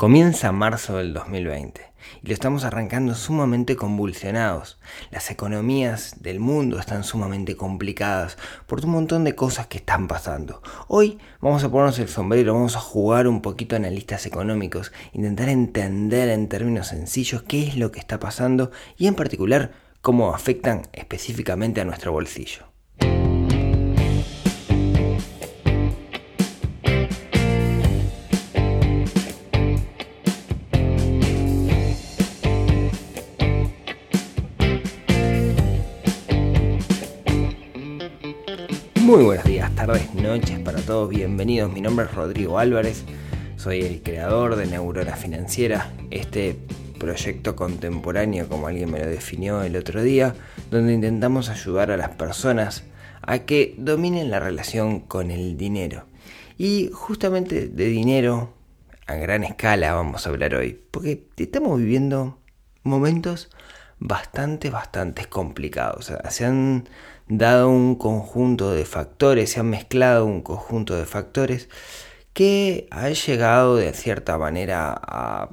Comienza marzo del 2020 y lo estamos arrancando sumamente convulsionados. Las economías del mundo están sumamente complicadas por un montón de cosas que están pasando. Hoy vamos a ponernos el sombrero, vamos a jugar un poquito a analistas económicos, intentar entender en términos sencillos qué es lo que está pasando y en particular cómo afectan específicamente a nuestro bolsillo. Muy buenos días, tardes, noches para todos, bienvenidos. Mi nombre es Rodrigo Álvarez, soy el creador de Neurona Financiera, este proyecto contemporáneo como alguien me lo definió el otro día, donde intentamos ayudar a las personas a que dominen la relación con el dinero. Y justamente de dinero a gran escala vamos a hablar hoy, porque estamos viviendo momentos bastante, bastante complicados. se han dado un conjunto de factores, se han mezclado un conjunto de factores que han llegado de cierta manera a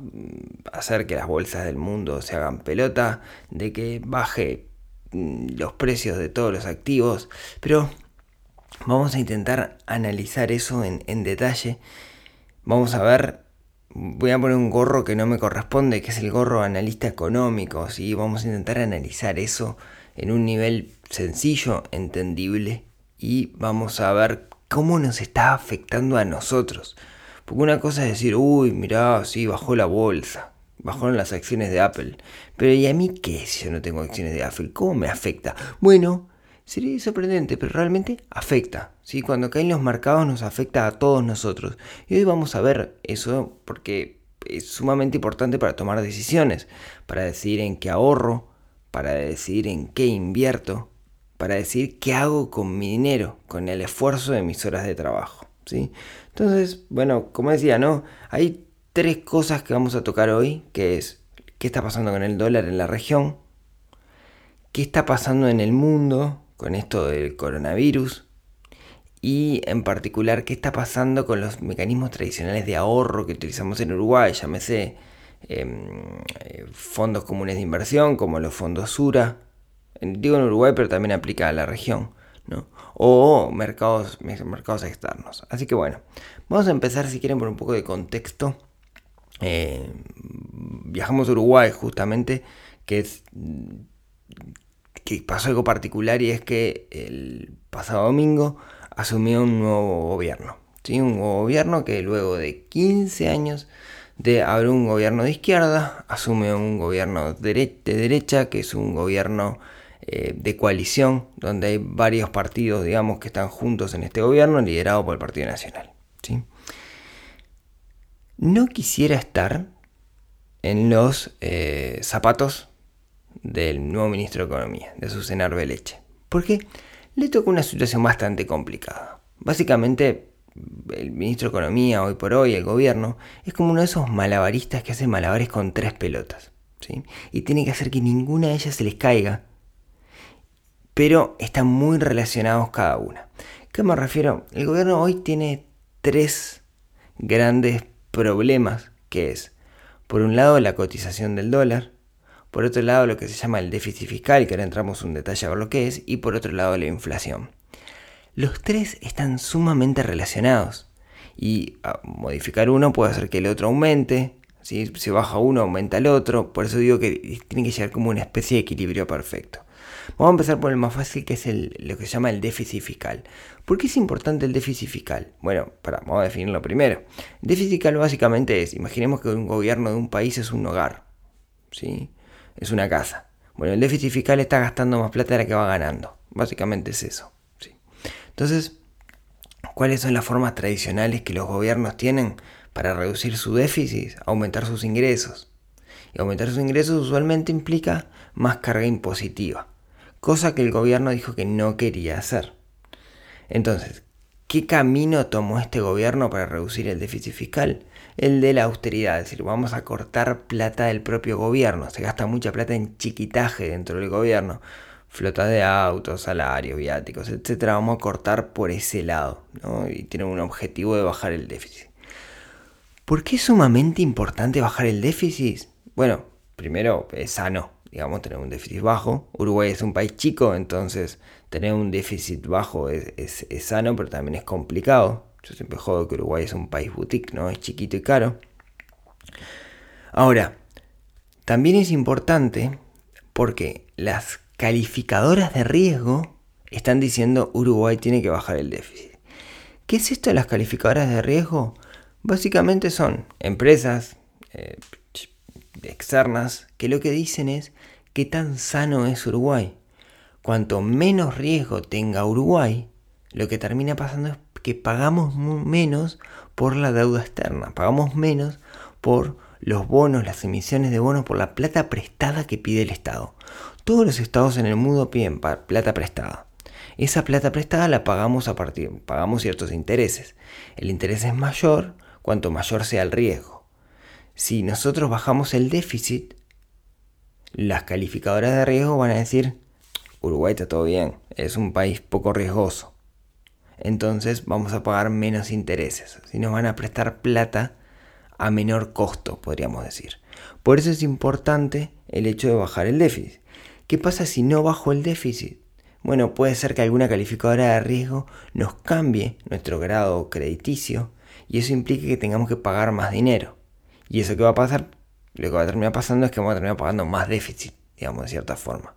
hacer que las bolsas del mundo se hagan pelota, de que baje mm, los precios de todos los activos, pero vamos a intentar analizar eso en, detalle. Vamos a ver voy a poner un gorro que no me corresponde, que es el gorro analista económico, ¿sí? Vamos a intentar analizar eso en un nivel sencillo, entendible, y vamos a ver cómo nos está afectando a nosotros. Porque una cosa es decir, uy, mirá, sí, bajó la bolsa, bajaron las acciones de Apple. Pero ¿y a mí qué si yo no tengo acciones de Apple? ¿Cómo me afecta? Bueno, sería sorprendente, pero realmente afecta. ¿sí? Cuando caen los mercados nos afecta a todos nosotros. Y hoy vamos a ver eso porque es sumamente importante para tomar decisiones, para decidir en qué ahorro, para decidir en qué invierto, para decir qué hago con mi dinero, con el esfuerzo de mis horas de trabajo. ¿sí? Entonces, bueno, como decía, ¿no? Hay tres cosas que vamos a tocar hoy, que es qué está pasando con el dólar en la región, qué está pasando en el mundo con esto del coronavirus y en particular qué está pasando con los mecanismos tradicionales de ahorro que utilizamos en Uruguay, llámese em, eh, fondos comunes de inversión como los fondos Sura, digo en Uruguay pero también aplica a la región, ¿no? o mercados, mercados externos. Así que bueno, vamos a empezar si quieren por un poco de contexto. Eh, viajamos a Uruguay justamente, que es que pasó algo particular y es que el pasado domingo asumió un nuevo gobierno. ¿sí? Un nuevo gobierno que luego de 15 años de haber un gobierno de izquierda, asume un gobierno de derecha, que es un gobierno eh, de coalición, donde hay varios partidos, digamos, que están juntos en este gobierno, liderado por el Partido Nacional. ¿sí? No quisiera estar en los eh, zapatos del nuevo ministro de Economía, de Susana Arbeleche. Porque le toca una situación bastante complicada. Básicamente, el ministro de Economía, hoy por hoy, el gobierno, es como uno de esos malabaristas que hacen malabares con tres pelotas. ¿sí? Y tiene que hacer que ninguna de ellas se les caiga. Pero están muy relacionados cada una. ¿Qué me refiero? El gobierno hoy tiene tres grandes problemas, que es, por un lado, la cotización del dólar, por otro lado lo que se llama el déficit fiscal, que ahora entramos un detalle a ver lo que es, y por otro lado la inflación. Los tres están sumamente relacionados y modificar uno puede hacer que el otro aumente, si baja uno aumenta el otro, por eso digo que tiene que llegar como una especie de equilibrio perfecto. Vamos a empezar por el más fácil que es lo que se llama el déficit fiscal. ¿Por qué es importante el déficit fiscal? Bueno, para, vamos a definirlo primero. El déficit fiscal básicamente es, imaginemos que un gobierno de un país es un hogar. ¿sí? es una casa. Bueno, el déficit fiscal está gastando más plata de la que va ganando. Básicamente es eso. Entonces, ¿cuáles son las formas tradicionales que los gobiernos tienen para reducir su déficit? Aumentar sus ingresos. Y aumentar sus ingresos usualmente implica más carga impositiva, cosa que el gobierno dijo que no quería hacer. Entonces, ¿qué camino tomó este gobierno para reducir el déficit fiscal? el de la austeridad, es decir, vamos a cortar plata del propio gobierno, se gasta mucha plata en chiquitaje dentro del gobierno, flota de autos, salarios, viáticos, etcétera, vamos a cortar por ese lado, ¿no? y tiene un objetivo de bajar el déficit. ¿Por qué es sumamente importante bajar el déficit? Bueno, primero es sano, digamos, tener un déficit bajo. Uruguay es un país chico, entonces tener un déficit bajo es, es sano, pero también es complicado. Yo siempre jodo que Uruguay es un país boutique, ¿no? Es chiquito y caro. Ahora, también es importante porque las calificadoras de riesgo están diciendo Uruguay tiene que bajar el déficit. ¿Qué es esto de las calificadoras de riesgo? Básicamente son empresas eh, externas que lo que dicen es qué tan sano es Uruguay. Cuanto menos riesgo tenga Uruguay, lo que termina pasando es que pagamos menos por la deuda externa, pagamos menos por los bonos, las emisiones de bonos, por la plata prestada que pide el Estado. Todos los estados en el mundo piden plata prestada. Esa plata prestada la pagamos a partir, pagamos ciertos intereses. El interés es mayor cuanto mayor sea el riesgo. Si nosotros bajamos el déficit, las calificadoras de riesgo van a decir, Uruguay está todo bien, es un país poco riesgoso. Entonces vamos a pagar menos intereses. Si nos van a prestar plata a menor costo, podríamos decir. Por eso es importante el hecho de bajar el déficit. ¿Qué pasa si no bajo el déficit? Bueno, puede ser que alguna calificadora de riesgo nos cambie nuestro grado crediticio y eso implique que tengamos que pagar más dinero. ¿Y eso qué va a pasar? Lo que va a terminar pasando es que vamos a terminar pagando más déficit, digamos, de cierta forma.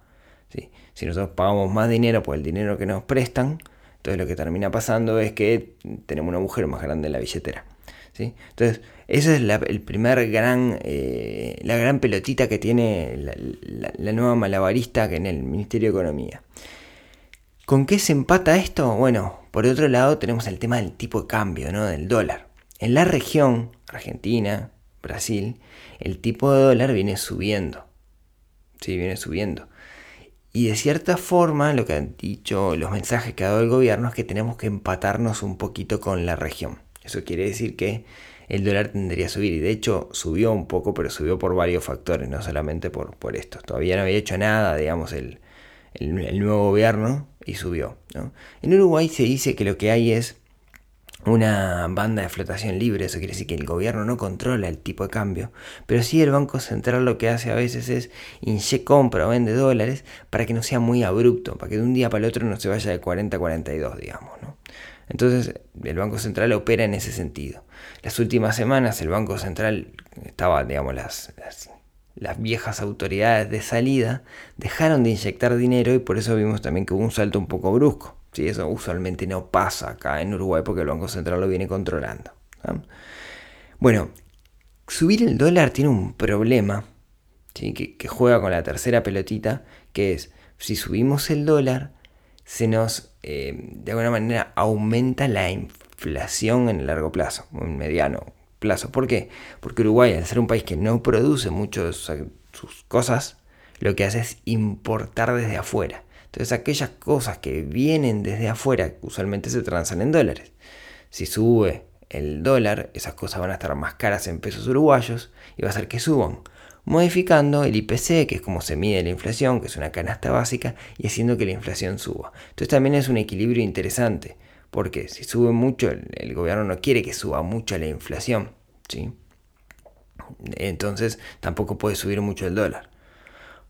Si nosotros pagamos más dinero por el dinero que nos prestan, entonces lo que termina pasando es que tenemos un agujero más grande en la billetera. Entonces, esa es la, el primer gran, eh, la gran pelotita que tiene la, nueva malabarista que en el Ministerio de Economía. ¿Con qué se empata esto? Bueno, por otro lado tenemos el tema del tipo de cambio, ¿no? Del dólar. En la región, Argentina, Brasil, el tipo de dólar viene subiendo. Sí, viene subiendo. Y de cierta forma, lo que han dicho los mensajes que ha dado el gobierno es que tenemos que empatarnos un poquito con la región. Eso quiere decir que el dólar tendría a subir. Y de hecho subió un poco, pero subió por varios factores, no solamente por, por esto. Todavía no había hecho nada, digamos, el, nuevo gobierno y subió. En Uruguay se dice que lo que hay es una banda de flotación libre, eso quiere decir que el gobierno no controla el tipo de cambio, pero sí el Banco Central lo que hace a veces es inyecta compra o vende dólares para que no sea muy abrupto, para que de un día para el otro no se vaya de 40 a 42, digamos. ¿no? Entonces el Banco Central opera en ese sentido. Las últimas semanas el Banco Central estaba, digamos, las, las, viejas autoridades de salida dejaron de inyectar dinero y por eso vimos también que hubo un salto un poco brusco. ¿Sí? Eso usualmente no pasa acá en Uruguay porque el Banco Central lo viene controlando. Bueno, subir el dólar tiene un problema ¿sí? que, juega con la tercera pelotita, que es si subimos el dólar, se nos, eh, de alguna manera, aumenta la inflación en el largo plazo, en mediano plazo. ¿Por qué? Porque Uruguay, al ser un país que no produce mucho sus, cosas, lo que hace es importar desde afuera. Entonces aquellas cosas que vienen desde afuera usualmente se transan en dólares. Si sube el dólar, esas cosas van a estar más caras en pesos uruguayos y va a hacer que suban modificando el IPC, que es como se mide la inflación, que es una canasta básica, y haciendo que la inflación suba. Entonces también es un equilibrio interesante, porque si sube mucho, el, gobierno no quiere que suba mucho la inflación, ¿sí? Entonces tampoco puede subir mucho el dólar.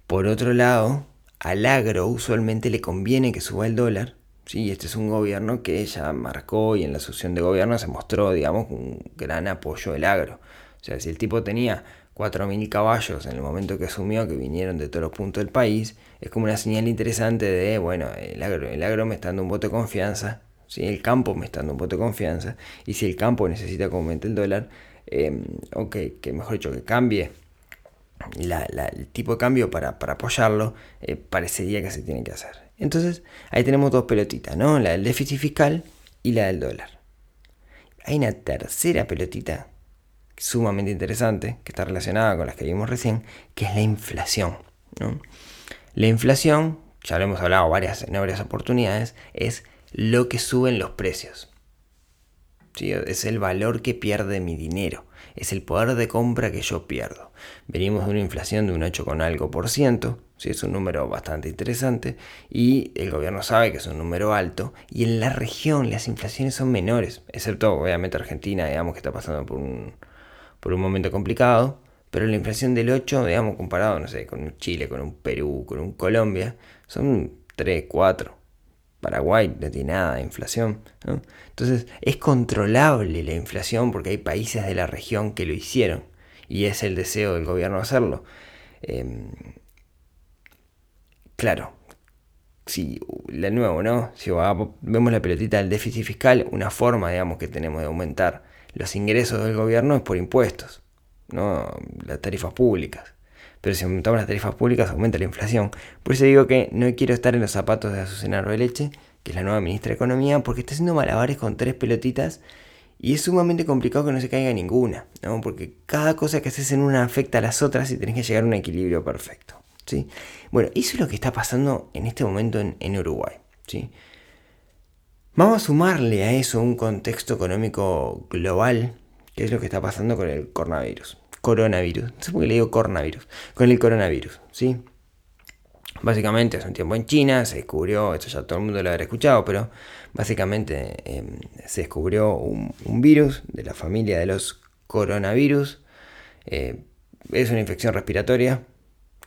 Por otro lado, al agro usualmente le conviene que suba el dólar, ¿sí? Este es un gobierno que ya marcó y en la asociación de gobierno se mostró, digamos, un gran apoyo del agro. O sea, si el tipo tenía 4.000 caballos en el momento que asumió, que vinieron de todos los puntos del país, es como una señal interesante de, bueno, el agro, el me está dando un voto de confianza, si el campo me está dando un voto de confianza, y si el campo necesita que aumente el dólar, eh, o que, mejor dicho, que cambie el tipo de cambio para, apoyarlo, eh, parecería que se tiene que hacer. Entonces, ahí tenemos dos pelotitas, ¿no? La del déficit fiscal y la del dólar. Hay una tercera pelotita sumamente interesante, que está relacionada con las que vimos recién, que es la inflación. La inflación, ya lo hemos hablado varias, en varias oportunidades, es lo que suben los precios. Es el valor que pierde mi dinero, es el poder de compra que yo pierdo. Venimos de una inflación de un 8 con algo por ciento, ¿sí? es un número bastante interesante, y el gobierno sabe que es un número alto, y en la región las inflaciones son menores, excepto obviamente Argentina, digamos que está pasando por un, por un momento complicado, pero la inflación del 8, digamos, comparado, no sé, con un Chile, con un Perú, con un Colombia, son 3, 4. Paraguay no tiene nada de inflación. Entonces es controlable la inflación porque hay países de la región que lo hicieron y es el deseo del gobierno hacerlo. Em, claro, si de nuevo, ¿no? Si vemos la pelotita del déficit fiscal, una forma, digamos, que tenemos de aumentar los ingresos del gobierno es por impuestos, ¿no? Las tarifas públicas. Pero si aumentamos las tarifas públicas, aumenta la inflación. Por eso digo que no quiero estar en los zapatos de Azucena Leche, que es la nueva ministra de Economía, porque está haciendo malabares con tres pelotitas y es sumamente complicado que no se caiga ninguna, ¿no? Porque cada cosa que haces en una afecta a las otras y tenés que llegar a un equilibrio perfecto. ¿sí? Bueno, eso es lo que está pasando en este momento en, Uruguay. ¿sí? Vamos a sumarle a eso un contexto económico global, que es lo que está pasando con el coronavirus. Coronavirus. No sé por qué le digo coronavirus. Con el coronavirus, ¿sí? Básicamente hace un tiempo en China se descubrió, esto ya todo el mundo lo habrá escuchado, pero básicamente em, se descubrió un, virus de la familia de los coronavirus. Eh, es una infección respiratoria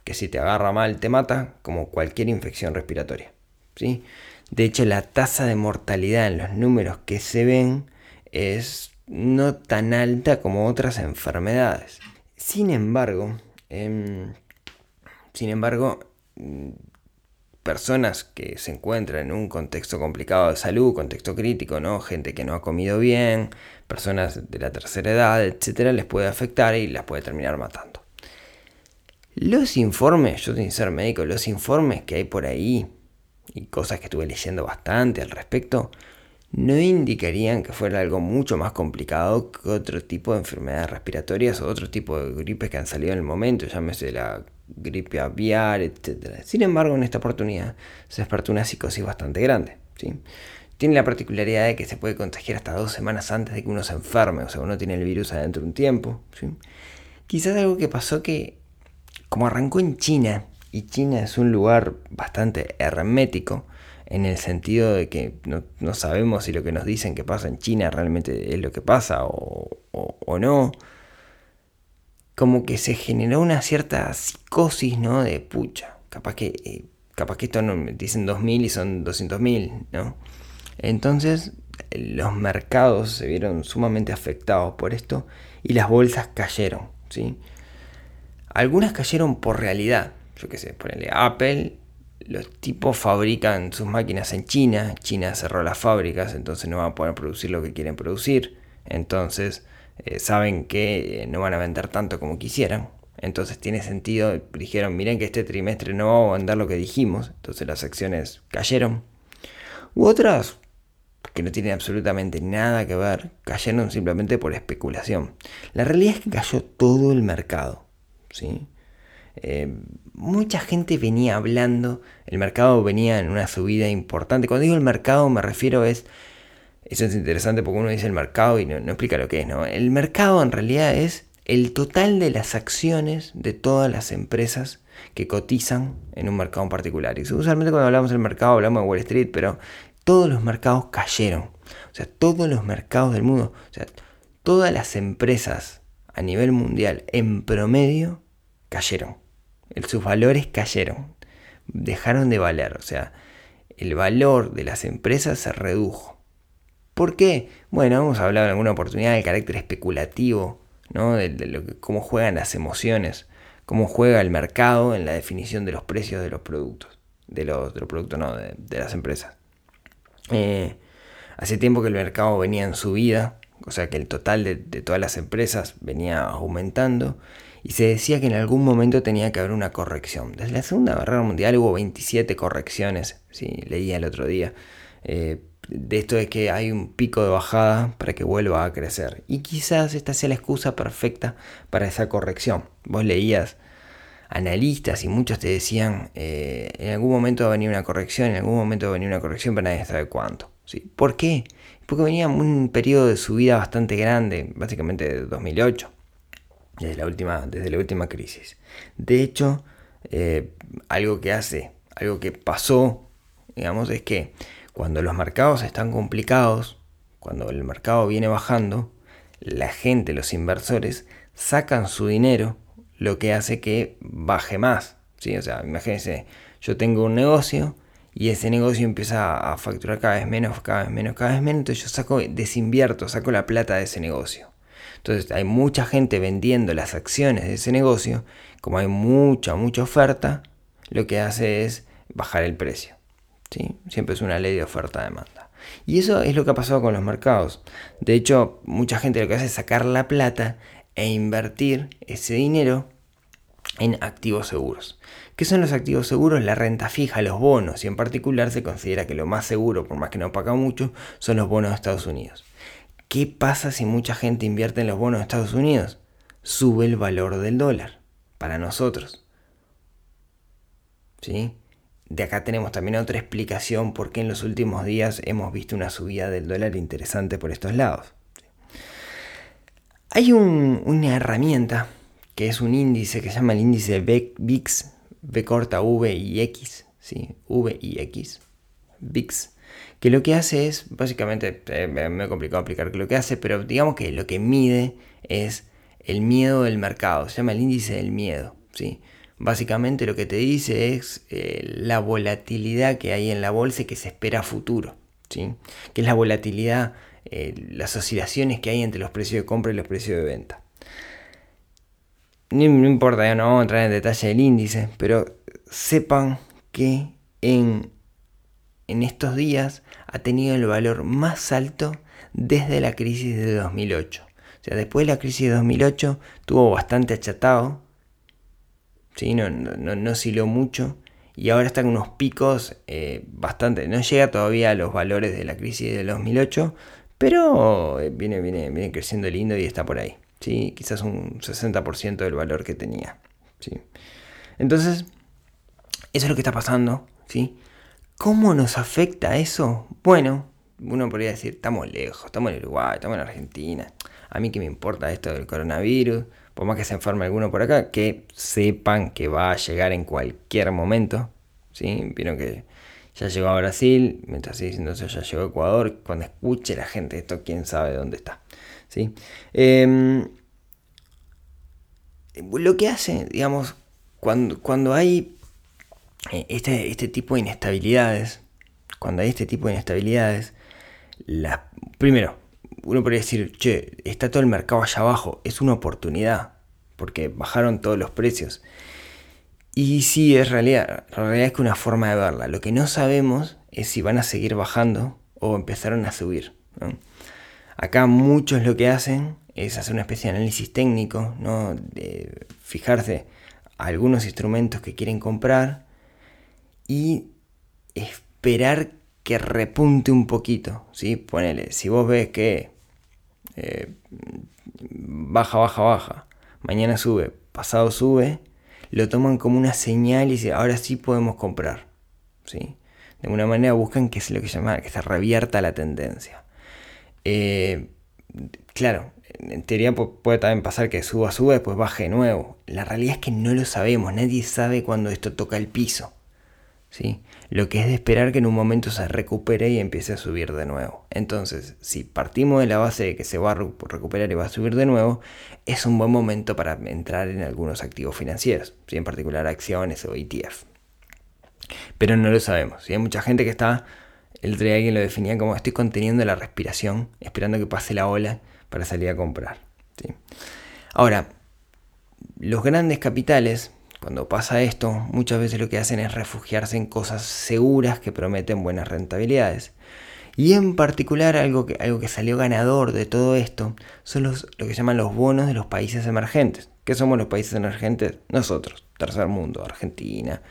que si te agarra mal te mata, como cualquier infección respiratoria. ¿sí? De hecho, la tasa de mortalidad en los números que se ven es no tan alta como otras enfermedades. Sin embargo, em, sin embargo, mm, personas que se encuentran en un contexto complicado de salud, contexto crítico, ¿no? Gente que no ha comido bien, personas de la tercera edad, etcétera, les puede afectar y las puede terminar matando. Los informes, yo sin ser médico, los informes que hay por ahí y cosas que estuve leyendo bastante al respecto, no indicarían que fuera algo mucho más complicado que otro tipo de enfermedades respiratorias o otro tipo de gripes que han salido en el momento, llámese la gripe aviar, etc. Sin embargo, en esta oportunidad se despertó una psicosis bastante grande. ¿sí? Tiene la particularidad de que se puede contagiar hasta dos semanas antes de que uno se enferme, o sea, uno tiene el virus adentro de un tiempo. Quizás algo que pasó que como arrancó en China, y China es un lugar bastante hermético, en el sentido de que no, sabemos si lo que nos dicen que pasa en China realmente es lo que pasa o, no, como que se generó una cierta psicosis, ¿no? De pucha, capaz que, eh, capaz que esto no, dicen 2.000 y son 200.000, ¿no? Entonces los mercados se vieron sumamente afectados por esto y las bolsas cayeron, ¿sí? Algunas cayeron por realidad. Yo qué sé, ponele Apple. Los tipos fabrican sus máquinas en China. China cerró las fábricas, entonces no van a poder producir lo que quieren producir. Entonces eh, saben que eh, no van a vender tanto como quisieran. Entonces tiene sentido. Dijeron, miren que este trimestre no vamos a vender lo que dijimos. Entonces las acciones cayeron. U otras que no tienen absolutamente nada que ver, cayeron simplemente por especulación. La realidad es que cayó todo el mercado. ¿sí? Eh, mucha gente venía hablando, el mercado venía en una subida importante. Cuando digo el mercado me refiero es, eso es interesante porque uno dice el mercado y no, explica lo que es, ¿no? El mercado en realidad es el total de las acciones de todas las empresas que cotizan en un mercado en particular. Y usualmente cuando hablamos del mercado hablamos de Wall Street, pero todos los mercados cayeron. O sea, todos los mercados del mundo, o sea, todas las empresas a nivel mundial en promedio cayeron. Sus valores cayeron. Dejaron de valer. O sea, el valor de las empresas se redujo. ¿Por qué? Bueno, hemos hablado en alguna oportunidad del carácter especulativo, ¿no? de, cómo juegan las emociones, cómo juega el mercado en la definición de los precios de los productos. De los, productos, no, de, las empresas. Eh, hace tiempo que el mercado venía en subida, o sea que el total de, de todas las empresas venía aumentando y se decía que en algún momento tenía que haber una corrección. Desde la Segunda Guerra Mundial hubo 27 correcciones, sí, leía el otro día, eh, de esto de que hay un pico de bajada para que vuelva a crecer. Y quizás esta sea la excusa perfecta para esa corrección. Vos leías analistas y muchos te decían, eh, en algún momento va a venir una corrección, en algún momento va a venir una corrección, pero nadie sabe cuánto. ¿sí? ¿Por qué? Porque venía un periodo de subida bastante grande, básicamente de 2008 desde la última, desde la última crisis. De hecho, eh, algo que hace, algo que pasó, digamos, es que cuando los mercados están complicados, cuando el mercado viene bajando, la gente, los inversores, sacan su dinero, lo que hace que baje más. ¿sí? O sea, imagínense, yo tengo un negocio y ese negocio empieza a facturar cada vez menos, cada vez menos, cada vez menos, entonces yo saco, desinvierto, saco la plata de ese negocio. Entonces hay mucha gente vendiendo las acciones de ese negocio, como hay mucha, mucha oferta, lo que hace es bajar el precio. ¿sí? Siempre es una ley de oferta-demanda. Y eso es lo que ha pasado con los mercados. De hecho, mucha gente lo que hace es sacar la plata e invertir ese dinero en activos seguros. ¿Qué son los activos seguros? La renta fija, los bonos, y en particular se considera que lo más seguro, por más que no paga mucho, son los bonos de Estados Unidos. ¿Qué pasa si mucha gente invierte en los bonos de Estados Unidos? Sube el valor del dólar para nosotros. ¿Sí? De acá tenemos también otra explicación por qué en los últimos días hemos visto una subida del dólar interesante por estos lados. Hay una herramienta que es un índice que se llama el índice VIX, V corta V y X, ¿sí? V y X, VIX, que lo que hace es, básicamente, eh, me he complicado explicar qué lo que hace, pero digamos que lo que mide es el miedo del mercado, se llama el índice del miedo, ¿sí? Básicamente lo que te dice es eh, la volatilidad que hay en la bolsa y que se espera a futuro, ¿sí? Que es la volatilidad, eh, las oscilaciones que hay entre los precios de compra y los precios de venta no, importa, ya no vamos a entrar en detalle del índice, pero sepan que en, en estos días ha tenido el valor más alto desde la crisis de 2008. O sea, después de la crisis de 2008 tuvo bastante achatado, ¿sí? no, no, no osciló mucho y ahora está en unos picos eh, bastante. No llega todavía a los valores de la crisis de 2008, pero eh, viene, viene, viene creciendo lindo y está por ahí quizás un 60% del valor que tenía. ¿sí? Entonces, eso es lo que está pasando. ¿sí? ¿Cómo nos afecta eso? Bueno, uno podría decir, estamos lejos, estamos en Uruguay, estamos en Argentina. A mí que me importa esto del coronavirus, por más que se enferme alguno por acá, que sepan que va a llegar en cualquier momento. ¿sí? Vieron que ya llegó a Brasil, mientras sigue diciendo eso, ya llegó a Ecuador. Cuando escuche la gente esto, quién sabe dónde está. ¿sí? Em, lo que hace, digamos, cuando, cuando hay este, este, tipo de inestabilidades, cuando hay este tipo de inestabilidades, la, primero, uno podría decir, che, está todo el mercado allá abajo, es una oportunidad, porque bajaron todos los precios. Y sí, es realidad, la realidad es que una forma de verla. Lo que no sabemos es si van a seguir bajando o empezaron a subir. Acá muchos lo que hacen es hacer una especie de análisis técnico, ¿no? de fijarse algunos instrumentos que quieren comprar y esperar que repunte un poquito. ¿sí? Ponele, si vos ves que eh, baja, baja, baja, mañana sube, pasado sube, lo toman como una señal y dicen, ahora sí podemos comprar. ¿sí? De alguna manera buscan que es lo que se llama, que se revierta la tendencia. Eh, claro, en teoría puede también pasar que suba, suba, después baje de nuevo. La realidad es que no lo sabemos, nadie sabe cuando esto toca el piso. Lo que es de esperar que en un momento se recupere y empiece a subir de nuevo. Entonces, si partimos de la base de que se va a recuperar y va a subir de nuevo, es un buen momento para entrar en algunos activos financieros, en particular acciones o ETF. Pero no lo sabemos. Hay mucha gente que está el alguien lo definía como estoy conteniendo la respiración, esperando que pase la ola para salir a comprar. Ahora, los grandes capitales, cuando pasa esto, muchas veces lo que hacen es refugiarse en cosas seguras que prometen buenas rentabilidades. Y en particular algo que, algo que salió ganador de todo esto son los, lo que llaman los bonos de los países emergentes. ¿Qué somos los países emergentes? Nosotros, tercer mundo, Argentina,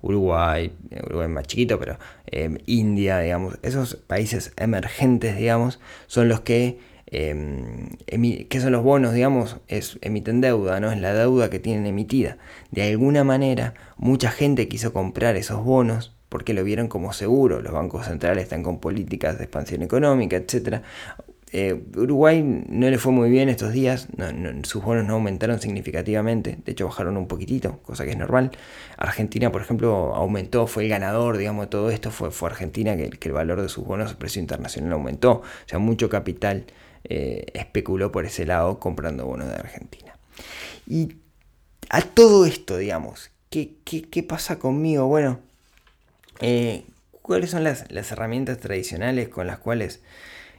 Uruguay, Uruguay más chiquito, pero em, India, digamos, esos países emergentes, digamos, son los que, eh, ¿qué son los bonos, digamos? Emiten deuda, ¿no? Es la deuda que tienen emitida. De alguna manera, mucha gente quiso comprar esos bonos porque lo vieron como seguro. Los bancos centrales están con políticas de expansión económica, etc. Eh, Uruguay no le fue muy bien estos días, sus bonos no aumentaron significativamente, de hecho bajaron un poquitito, cosa que es normal. Argentina, por ejemplo, aumentó, fue el ganador, digamos, de todo esto, fue, fue Argentina que, el valor de sus bonos, el precio internacional aumentó, o sea, mucho capital eh, especuló por ese lado comprando bonos de Argentina. Y a todo esto, digamos, ¿qué, qué, pasa conmigo? Bueno, eh, ¿cuáles son las, las herramientas tradicionales con las cuales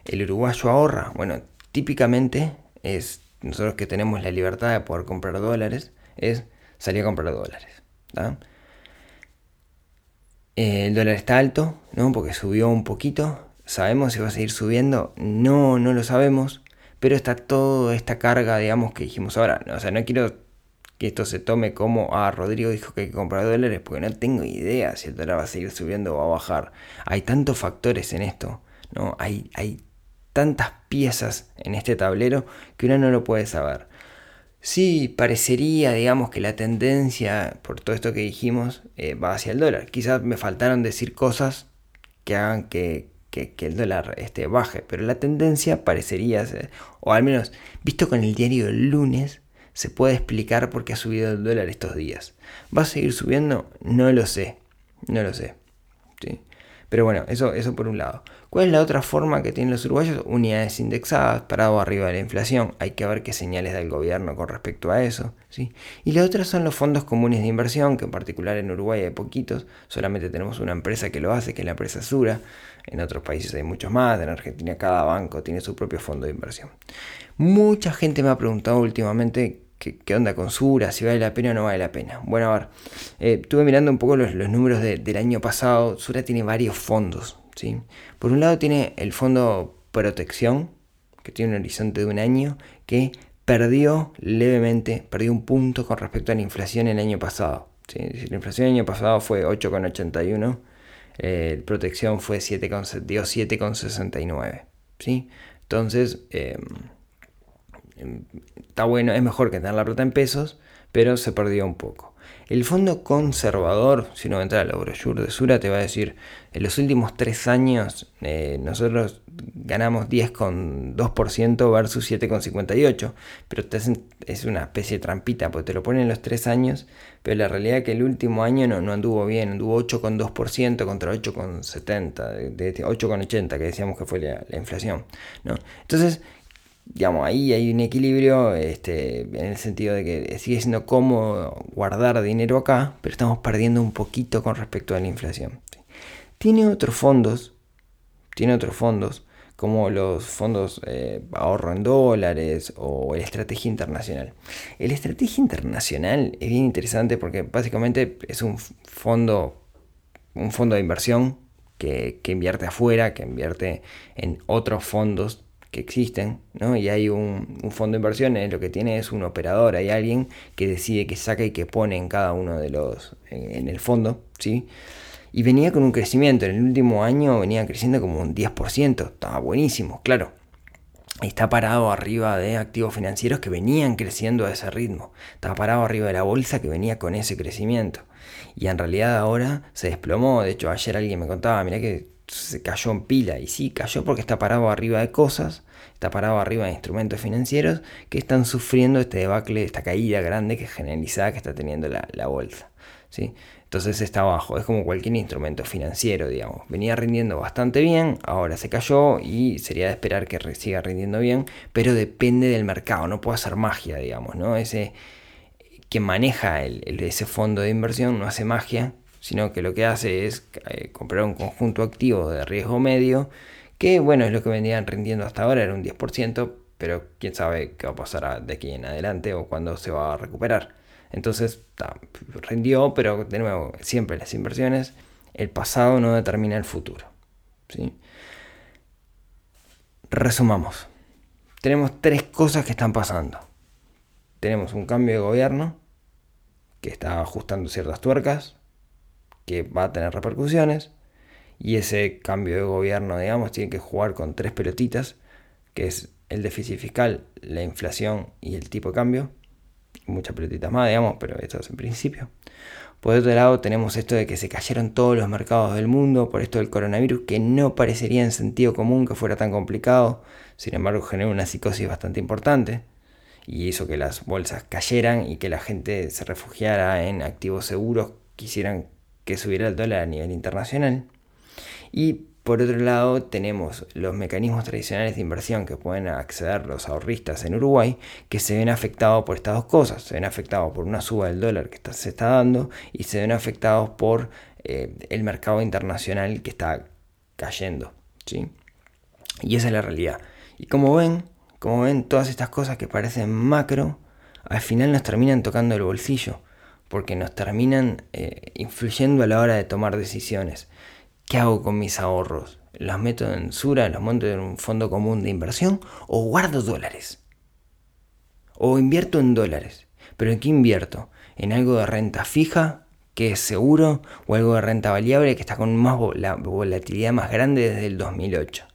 el uruguayo ahorra? Bueno, típicamente es nosotros que tenemos la libertad de poder comprar dólares, es salir a comprar dólares. Eh, el dólar está alto, ¿no? Porque subió un poquito. ¿Sabemos si va a seguir subiendo? No, no lo sabemos. Pero está toda esta carga, digamos, que dijimos ahora. O sea, no quiero que esto se tome como, ah, Rodrigo dijo que hay que comprar dólares, porque no tengo idea si el dólar va a seguir subiendo o va a bajar. Hay tantos factores en esto, ¿no? Hay, hay tantas piezas en este tablero que uno no lo puede saber. Sí, parecería, digamos, que la tendencia, por todo esto que dijimos, eh, va hacia el dólar. Quizás me faltaron decir cosas que hagan que, el dólar este, baje, pero la tendencia parecería ser, o al menos visto con el diario del lunes, se puede explicar por qué ha subido el dólar estos días. ¿Va a seguir subiendo? No lo sé, no lo sé. ¿sí? Pero bueno, eso, eso por un lado. ¿Cuál es la otra forma que tienen los uruguayos? Unidades indexadas, parado arriba de la inflación. Hay que ver qué señales da el gobierno con respecto a eso. ¿sí? Y la otra son los fondos comunes de inversión, que en particular en Uruguay hay poquitos. Solamente tenemos una empresa que lo hace, que es la empresa Sura. En otros países hay muchos más. En Argentina cada banco tiene su propio fondo de inversión. Mucha gente me ha preguntado últimamente ¿Qué, onda con Sura? ¿Si vale la pena o no vale la pena? Bueno, a ver, eh, estuve mirando un poco los, números del año pasado. Sura tiene varios fondos. ¿sí? Por un lado tiene el fondo protección, que tiene un horizonte de un año, que perdió levemente, perdió un punto con respecto a la inflación el año pasado. ¿sí? La inflación el año pasado fue 8,81, eh, protección fue 7, dio 7,69. ¿sí? Entonces, em, está bueno, es mejor que tener la plata en pesos, pero se perdió un poco. El fondo conservador, si uno entra a la brochure de Sura, te va a decir, en los últimos tres años eh, nosotros ganamos 10,2% versus 7,58%, pero es una especie de trampita, porque te lo ponen en los tres años, pero la realidad es que el último año no, anduvo bien, anduvo 8,2% contra 8,70%, de, 8,80% que decíamos que fue la, la inflación. ¿no? Entonces, digamos, ahí hay un equilibrio este, en el sentido de que sigue siendo cómodo guardar dinero acá, pero estamos perdiendo un poquito con respecto a la inflación. Tiene otros fondos, tiene otros fondos, como los fondos eh, ahorro en dólares o el estrategia internacional. El estrategia internacional es bien interesante porque básicamente es un fondo, un fondo de inversión que, que invierte afuera, que invierte en otros fondos que existen, ¿no? Y hay un, fondo de inversiones, lo que tiene es un operador, hay alguien que decide que saca y que pone en cada uno de los, en, el fondo, ¿sí? Y venía con un crecimiento, en el último año venía creciendo como un 10%, estaba buenísimo, claro. Está parado arriba de activos financieros que venían creciendo a ese ritmo. Estaba parado arriba de la bolsa que venía con ese crecimiento. Y en realidad ahora se desplomó. De hecho, ayer alguien me contaba, mira que se cayó en pila. Y sí, cayó porque está parado arriba de cosas, está parado arriba de instrumentos financieros que están sufriendo este debacle, esta caída grande que generalizada que está teniendo la, bolsa. ¿sí? Entonces está abajo, es como cualquier instrumento financiero, digamos. Venía rindiendo bastante bien, ahora se cayó y sería de esperar que siga rindiendo bien, pero depende del mercado, no puede hacer magia, digamos, ¿no? Ese quien maneja ese fondo de inversión no hace magia, sino que lo que hace es eh, comprar un conjunto activo de riesgo medio, que bueno, es lo que venían rindiendo hasta ahora, era un 10%, pero quién sabe qué va a pasar de aquí en adelante o cuándo se va a recuperar. Entonces, rindió, pero de nuevo, siempre las inversiones, el pasado no determina el futuro. ¿sí? Resumamos. Tenemos tres cosas que están pasando. Tenemos un cambio de gobierno que está ajustando ciertas tuercas, que va a tener repercusiones. Y ese cambio de gobierno, digamos, tiene que jugar con tres pelotitas, que es el déficit fiscal, la inflación y el tipo de cambio. Muchas pelotitas más, digamos, pero esto es en principio. Por otro lado, tenemos esto de que se cayeron todos los mercados del mundo por esto del coronavirus, que no parecería en sentido común que fuera tan complicado. Sin embargo, generó una psicosis bastante importante y hizo que las bolsas cayeran y que la gente se refugiara en activos seguros, quisieran que subiera el dólar a nivel internacional. Y por otro lado, tenemos los mecanismos tradicionales de inversión que pueden acceder los ahorristas en Uruguay, que se ven afectados por estas dos cosas. Se ven afectados por una suba del dólar que se está dando y se ven afectados por eh, el mercado internacional que está cayendo. ¿sí? Y esa es la realidad. Y como ven, como ven, todas estas cosas que parecen macro, al final nos terminan tocando el bolsillo, porque nos terminan eh, influyendo a la hora de tomar decisiones. ¿Qué hago con mis ahorros? ¿Los meto en Sura, los monto en un fondo común de inversión o guardo dólares? O invierto en dólares. ¿Pero en qué invierto? ¿En algo de renta fija, que es seguro, o algo de renta variable que está con más la volatilidad más grande desde el 2008?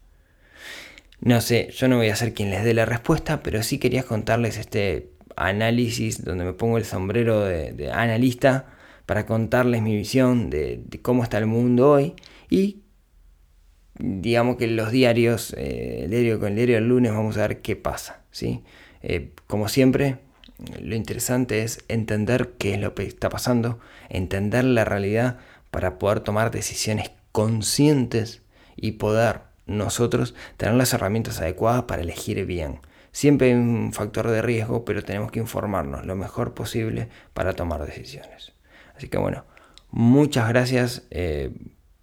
No sé, yo no voy a ser quien les dé la respuesta, pero sí quería contarles este análisis donde me pongo el sombrero de, analista para contarles mi visión de cómo está el mundo hoy y digamos que los diarios, eh, el diario con el diario del lunes, vamos a ver qué pasa. ¿sí? Eh, como siempre, lo interesante es entender qué es lo que está pasando, entender la realidad para poder tomar decisiones conscientes y poder nosotros tener las herramientas adecuadas para elegir bien. Siempre hay un factor de riesgo, pero tenemos que informarnos lo mejor posible para tomar decisiones. Así que bueno, muchas gracias. Eh,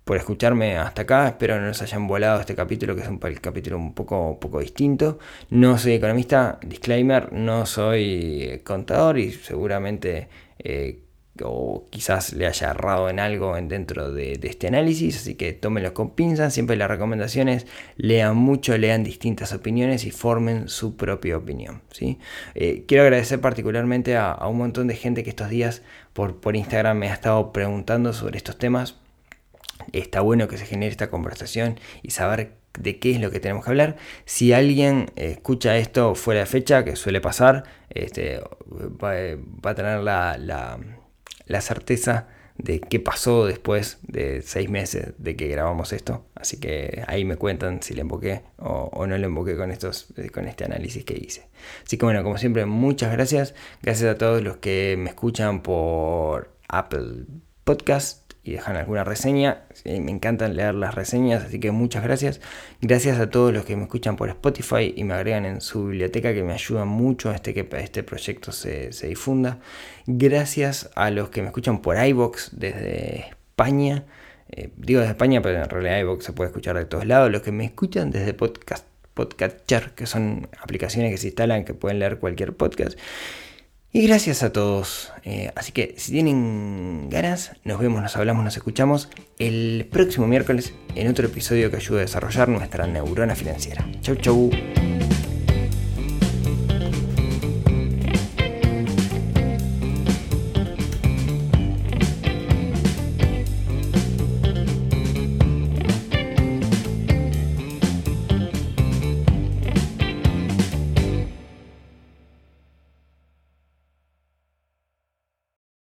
por escucharme hasta acá. Espero no les hayan volado este capítulo, que es un capítulo un poco, poco distinto. No soy economista, disclaimer, no soy contador y seguramente eh, o quizás le haya errado en algo dentro de, este análisis, así que tómenlo con pinzas. Siempre la recomendación es lean mucho, lean distintas opiniones y formen su propia opinión. ¿sí? Eh, quiero agradecer particularmente a, un montón de gente que estos días por, por Instagram me ha estado preguntando sobre estos temas está bueno que se genere esta conversación y saber de qué es lo que tenemos que hablar. Si alguien escucha esto fuera de fecha, que suele pasar, este, va, a tener la, certeza de qué pasó después de seis meses de que grabamos esto. Así que ahí me cuentan si le emboqué o, no le emboqué con, estos, con este análisis que hice. Así que bueno, como siempre, muchas gracias. Gracias a todos los que me escuchan por Apple Podcast y dejan alguna reseña. me encantan leer las reseñas, así que muchas gracias. Gracias a todos los que me escuchan por Spotify y me agregan en su biblioteca, que me ayudan mucho a este, que este proyecto se, difunda. Gracias a los que me escuchan por iBox desde España. Eh, digo desde España, pero en realidad iBox se puede escuchar de todos lados. Los que me escuchan desde podcast, Podcatcher, que son aplicaciones que se instalan que pueden leer cualquier podcast. Y gracias a todos. Eh, así que si tienen ganas, nos vemos, nos hablamos, nos escuchamos el próximo miércoles en otro episodio que ayude a desarrollar nuestra neurona financiera. Chau, chau.